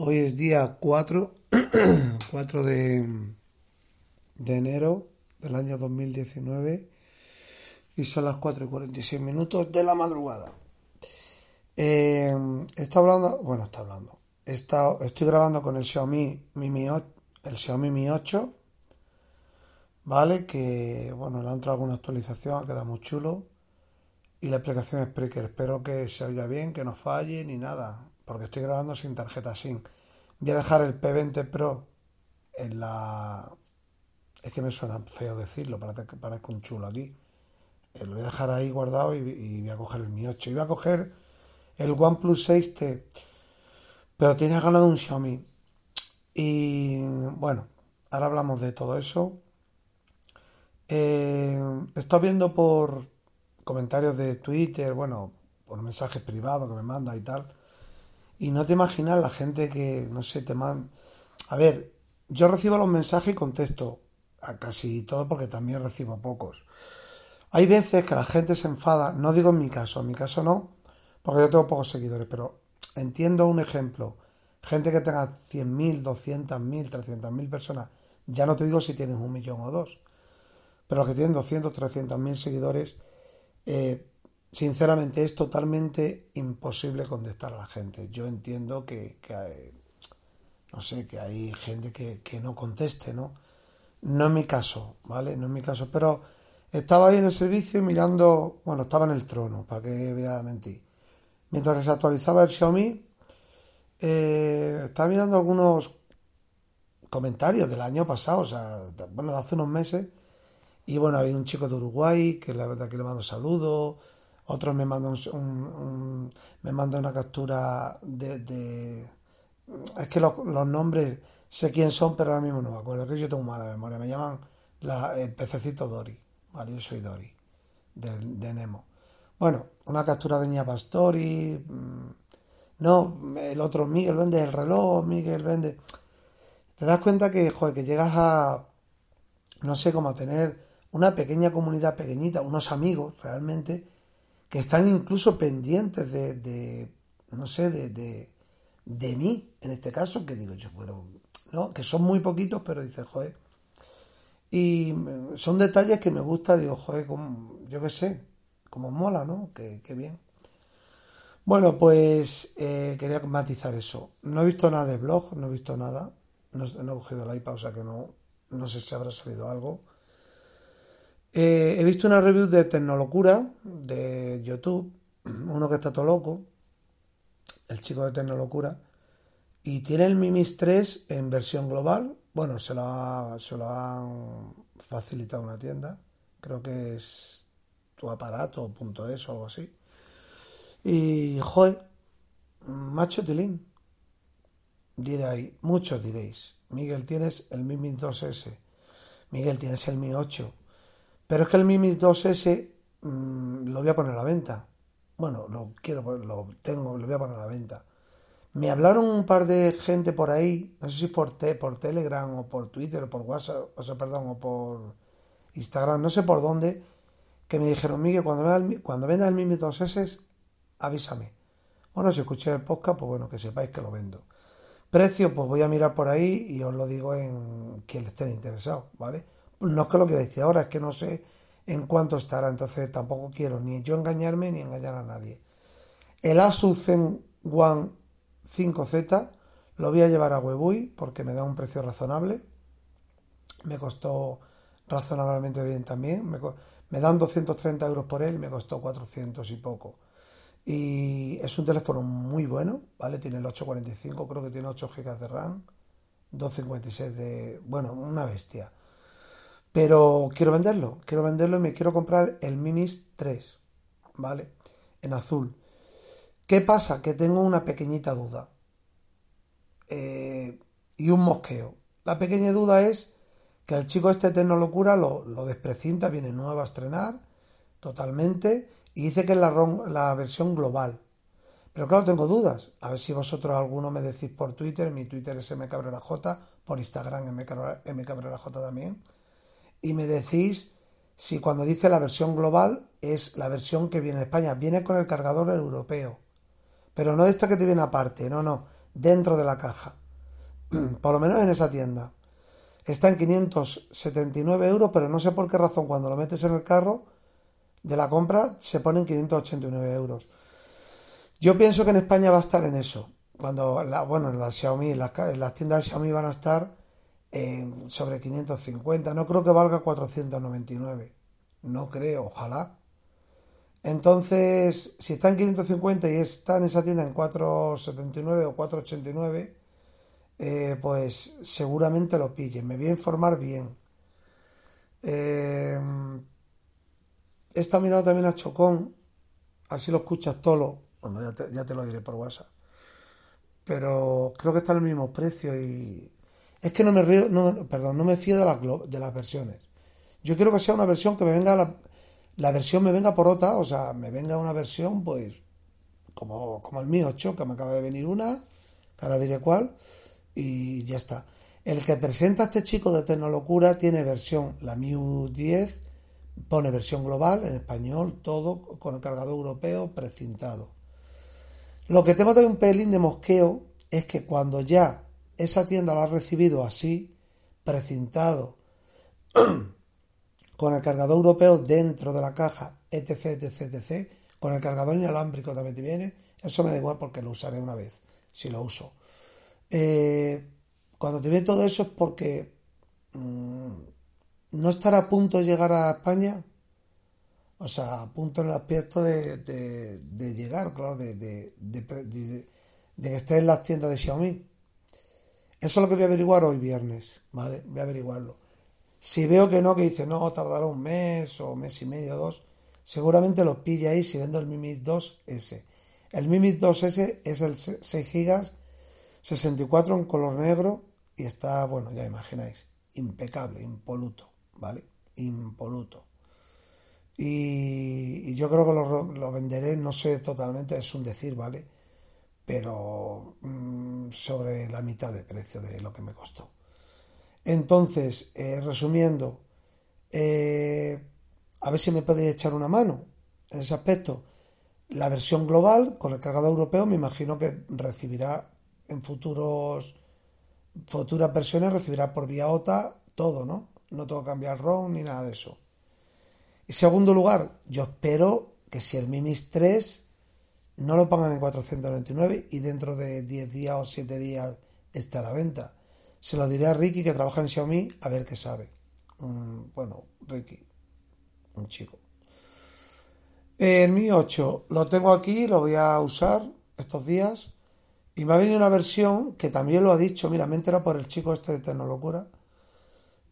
Hoy es día 4, 4 de, de enero del año 2019 y son las 4 y 46 minutos de la madrugada. Eh, está hablando, bueno, está hablando. Estoy grabando con el Xiaomi Mi 8, el Xiaomi Mi 8, ¿vale? Que, bueno, le ha entrado alguna actualización, ha quedado muy chulo. Y la aplicación Spreaker. Espero que se oiga bien, que no falle ni nada porque estoy grabando sin tarjeta SIM. Voy a dejar el P20 Pro en la... Es que me suena feo decirlo, parece que parezco un chulo aquí. Eh, lo voy a dejar ahí guardado y, voy a coger el Mi 8. Y voy a coger el OnePlus 6T, pero tenía ganado un Xiaomi. Y bueno, ahora hablamos de todo eso. Eh, estoy viendo por comentarios de Twitter, bueno, por mensajes privados que me manda y tal y no te imaginas la gente que, no sé, te manda... A ver, yo recibo los mensajes y contesto a casi todo porque también recibo pocos. Hay veces que la gente se enfada, no digo en mi caso, en mi caso no, porque yo tengo pocos seguidores, pero entiendo un ejemplo. Gente que tenga 100.000, 200.000, 300.000 personas, ya no te digo si tienes un millón o dos, pero los que tienen 200, 300.000 seguidores, eh, sinceramente es totalmente imposible contestar a la gente. Yo entiendo que, hay, no sé, que hay gente que, no conteste, ¿no? No es mi caso, ¿vale? No es mi caso, pero estaba ahí en el servicio mirando, bueno, estaba en el trono, para que vea mentir. Mientras se actualizaba el Xiaomi, eh, estaba mirando algunos comentarios del año pasado, o sea, bueno, de hace unos meses, y bueno, había un chico de Uruguay que la verdad que le mando saludos, otros me mandan, un, me mandan una captura de, es que los, nombres sé quién son pero ahora mismo no me acuerdo que yo tengo mala memoria. Me llaman el pececito Dory vale yo soy Dory de, Nemo. Bueno una captura de Ña Pastori mm, no el otro Miguel vende el reloj Miguel vende. Te das cuenta que joder que llegas a no sé cómo a tener una pequeña comunidad pequeñita unos amigos realmente que están incluso pendientes de, no sé, de, de, mí, en este caso, que digo yo, bueno, ¿no? que son muy poquitos, pero dice, joder. Y son detalles que me gusta, digo, joder, como, yo qué sé, como mola, ¿no? Que, bien. Bueno, pues eh, quería matizar eso. No he visto nada de blog, no he visto nada. No, no he cogido el iPad, o sea que no, no sé si habrá salido algo. Eh, he visto una review de Tecnolocura de YouTube, uno que está todo loco, el chico de Tecnolocura, y tiene el Mimis 3 en versión global. Bueno, se lo, ha, se lo han facilitado una tienda, creo que es tu aparato.es o algo así. Y, joder, macho tilín. Diréis, muchos diréis, Miguel, tienes el Mimis 2S Miguel, tienes el Mi 8. Pero es que el Mi 2S mmm, lo voy a poner a la venta. Bueno, lo quiero, lo tengo, lo voy a poner a la venta. Me hablaron un par de gente por ahí, no sé si por, te, por Telegram o por Twitter o por WhatsApp, o sea, perdón, o por Instagram, no sé por dónde, que me dijeron, Miguel, cuando, cuando el Mi 2S, avísame. Bueno, si escuché el podcast, pues bueno, que sepáis que lo vendo. Precio, pues voy a mirar por ahí y os lo digo en quien le estén interesado, ¿vale? No es que lo quiera decir ahora, es que no sé en cuánto estará, entonces tampoco quiero ni yo engañarme ni engañar a nadie. El Asus Zen One 5Z lo voy a llevar a Webui porque me da un precio razonable. Me costó razonablemente bien también. Me, me dan 230 euros por él y me costó 400 y poco. Y es un teléfono muy bueno, ¿vale? Tiene el 845, creo que tiene 8 GB de RAM, 256 de... Bueno, una bestia. Pero quiero venderlo, quiero venderlo y me quiero comprar el Mimis 3, ¿vale? En azul. ¿Qué pasa? Que tengo una pequeñita duda. Eh, y un mosqueo. La pequeña duda es que el chico este Tecnolocura lo, lo desprecinta, viene nuevo a estrenar totalmente y dice que es la, la versión global. Pero claro, tengo dudas. A ver si vosotros alguno me decís por Twitter. Mi Twitter es mcabreraj, por Instagram mcabreraj también. Y me decís si cuando dice la versión global es la versión que viene en España. Viene con el cargador europeo. Pero no esta que te viene aparte, no, no. Dentro de la caja. por lo menos en esa tienda. Está en 579 euros, pero no sé por qué razón cuando lo metes en el carro de la compra se ponen 589 euros. Yo pienso que en España va a estar en eso. Cuando, la, bueno, en las Xiaomi, en las, tiendas de Xiaomi van a estar en sobre 550. No creo que valga 499. No creo, ojalá. Entonces, si está en 550 y está en esa tienda en 479 o 489, eh, pues seguramente lo pillen. Me voy a informar bien. Eh, He estado mirando también a Chocón, así lo escuchas todo, bueno, ya te, ya te lo diré por WhatsApp. Pero creo que está al mismo precio y es que no me río, no, perdón, no me fío de las, de las versiones. Yo quiero que sea una versión que me venga la, la versión me venga por otra, o sea, me venga una versión pues como, como el mío 8, que me acaba de venir una, que ahora diré cuál, y ya está. El que presenta este chico de Tecnolocura tiene versión la Miu 10 Pone versión global en español, todo con el cargador europeo precintado. Lo que tengo también un pelín de mosqueo es que cuando ya esa tienda lo ha recibido así, precintado, con el cargador europeo dentro de la caja, etc, etc, etc, con el cargador inalámbrico también te viene, eso me da igual porque lo usaré una vez, si lo uso. Eh, cuando te viene todo eso es porque mm, no estar a punto de llegar a España, o sea, a punto en el aspecto de, de, llegar, claro, de, de, que esté en las tiendas de Xiaomi. Eso es lo que voy a averiguar hoy viernes, ¿vale? Voy a averiguarlo. Si veo que no, que dice, no, tardará un mes o mes y medio, dos, seguramente lo pilla ahí si vendo el Mi 2S. El Mi 2S es el 6 GB, 64 en color negro y está, bueno, ya imagináis, impecable, impoluto. ¿vale? Impoluto. Y, yo creo que lo, venderé, no sé totalmente, es un decir, ¿vale? Pero mm, sobre la mitad de precio de lo que me costó. Entonces, eh, resumiendo, eh, a ver si me podéis echar una mano en ese aspecto. La versión global con el cargador europeo me imagino que recibirá en futuros futuras versiones recibirá por vía OTA todo, ¿no? no tengo que cambiar ROM ni nada de eso. En segundo lugar, yo espero que si el Mimis 3 no lo pongan en 499 y dentro de 10 días o 7 días esté a la venta. Se lo diré a Ricky que trabaja en Xiaomi a ver qué sabe. bueno, Ricky, un chico. El Mi 8 lo tengo aquí, lo voy a usar estos días. Y me ha venido una versión que también lo ha dicho, mira, me entera por el chico este de Tecnolocura,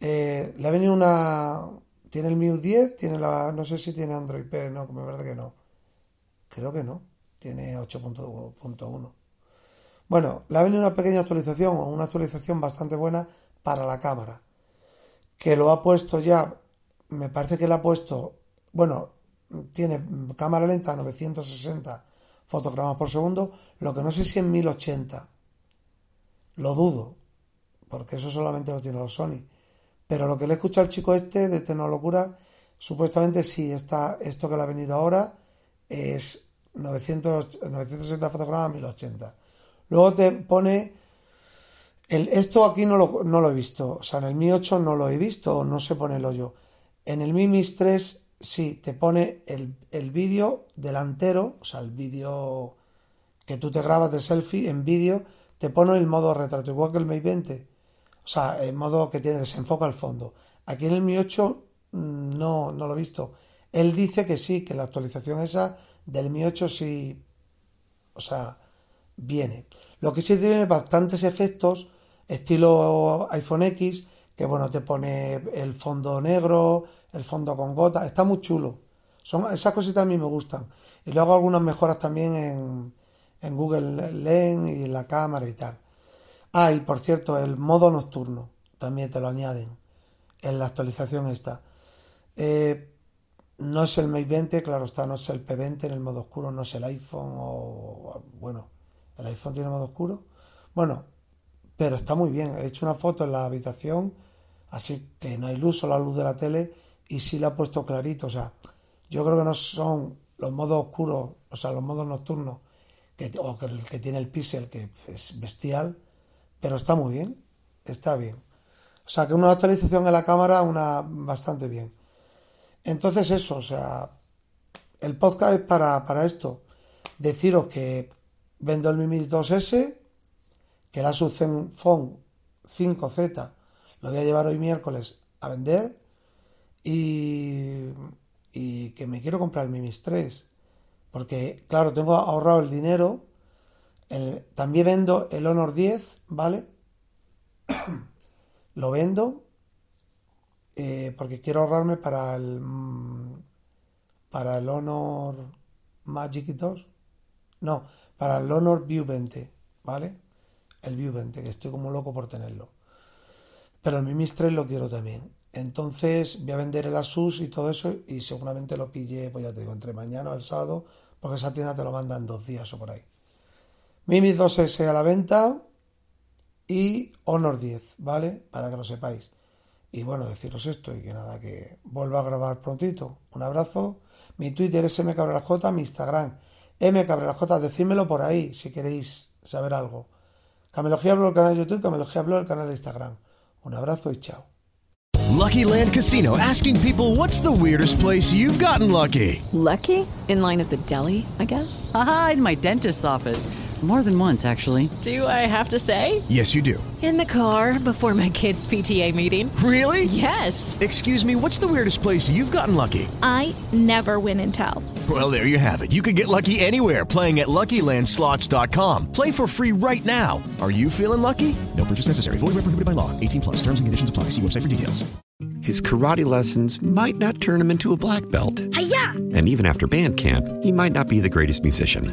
eh, le ha venido una. Tiene el MIU 10, tiene la. No sé si tiene Android P, no, me parece que no. Creo que no. Tiene 8.1. Bueno, le ha venido una pequeña actualización o una actualización bastante buena para la cámara. que lo ha puesto ya, me parece que lo ha puesto, bueno, tiene cámara lenta 960 fotogramas por segundo, lo que no sé si en 1080. Lo dudo, porque eso solamente lo tiene los Sony. Pero lo que le he escuchado al chico este de Tecnolocura, supuestamente sí, está, esto que le ha venido ahora es 900, 960 fotogramas 1080. Luego te pone el, esto aquí no lo, no lo he visto, o sea, en el Mi 8 no lo he visto, no se pone el hoyo. En el Mi Mix 3 sí, te pone el, el vídeo delantero, o sea, el vídeo que tú te grabas de selfie en vídeo, te pone el modo retrato, igual que el Mate 20. O sea, el modo que tiene desenfoca al fondo. Aquí en el Mi 8 mm, no, no lo he visto. Él dice que sí, que la actualización esa del Mi 8 sí, o sea, viene. Lo que sí tiene bastantes efectos, estilo iPhone X, que bueno, te pone el fondo negro, el fondo con gota, está muy chulo. Son, esas cositas a mí me gustan. Y luego algunas mejoras también en, en Google Lens y en la cámara y tal. Ah, y por cierto, el modo nocturno también te lo añaden en la actualización esta. Eh, no es el Mate 20, claro está, no es el P20 en el modo oscuro, no es el iPhone o... Bueno, ¿el iPhone tiene modo oscuro? Bueno, pero está muy bien. He hecho una foto en la habitación, así que no hay luz, solo la luz de la tele, y sí la he puesto clarito. O sea, yo creo que no son los modos oscuros, o sea, los modos nocturnos, que, o que el que tiene el pixel, que es bestial, pero está muy bien, está bien. O sea, que una actualización en la cámara, una bastante bien. Entonces eso, o sea, el podcast es para, para esto. Deciros que vendo el Mi 2S, que el Asus Zenfone 5Z lo voy a llevar hoy miércoles a vender y, y que me quiero comprar el Mi 3 porque claro, tengo ahorrado el dinero también vendo el Honor 10, ¿vale? lo vendo eh, porque quiero ahorrarme para el mm, para el Honor Magic 2 no, para el Honor View 20 ¿vale? el View 20 que estoy como loco por tenerlo. Pero el Mi Mix 3 lo quiero también. Entonces voy a vender el Asus y todo eso y seguramente lo pille pues ya te digo entre mañana o el sábado porque esa tienda te lo manda en dos días o por ahí. Mi Mix 2S a la venta y Honor 10 ¿vale? para que lo sepáis y bueno, deciros esto y que nada, que vuelva a grabar prontito. Un abrazo. Mi Twitter es mcabreraj, mi Instagram mcabreraj. Decídmelo por ahí si queréis saber algo. Camelogía Blog, el canal de YouTube, Camelogía Blog, el canal de Instagram. Un abrazo y chao. Lucky Land Casino asking people what's the weirdest place you've gotten lucky. Lucky? In line at the deli, I guess? Aha, in my dentist's office. More than once, actually. Do I have to say? Yes, you do. In the car before my kids' PTA meeting. Really? Yes. Excuse me, what's the weirdest place you've gotten lucky? I never win and tell. Well, there you have it. You can get lucky anywhere playing at LuckyLandSlots.com. Play for free right now. Are you feeling lucky? No purchase necessary. Void where prohibited by law. 18 plus. Terms and conditions apply. See website for details. His karate lessons might not turn him into a black belt. Hi-ya! And even after band camp, he might not be the greatest musician.